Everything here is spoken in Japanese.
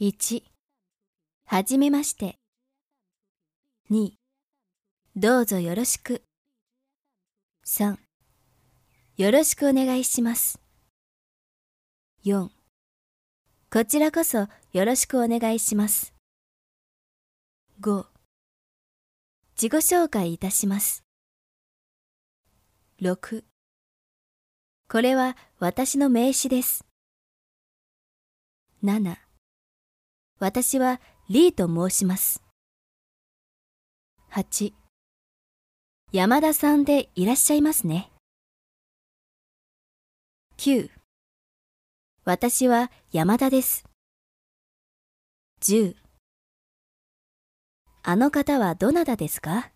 1はじめまして。2どうぞよろしく。3よろしくお願いします。4こちらこそよろしくお願いします。5自己紹介いたします。6これは私の名刺です。7私はリーと申します。8山田さんでいらっしゃいますね。9私は山田です。10あの方はどなたですか？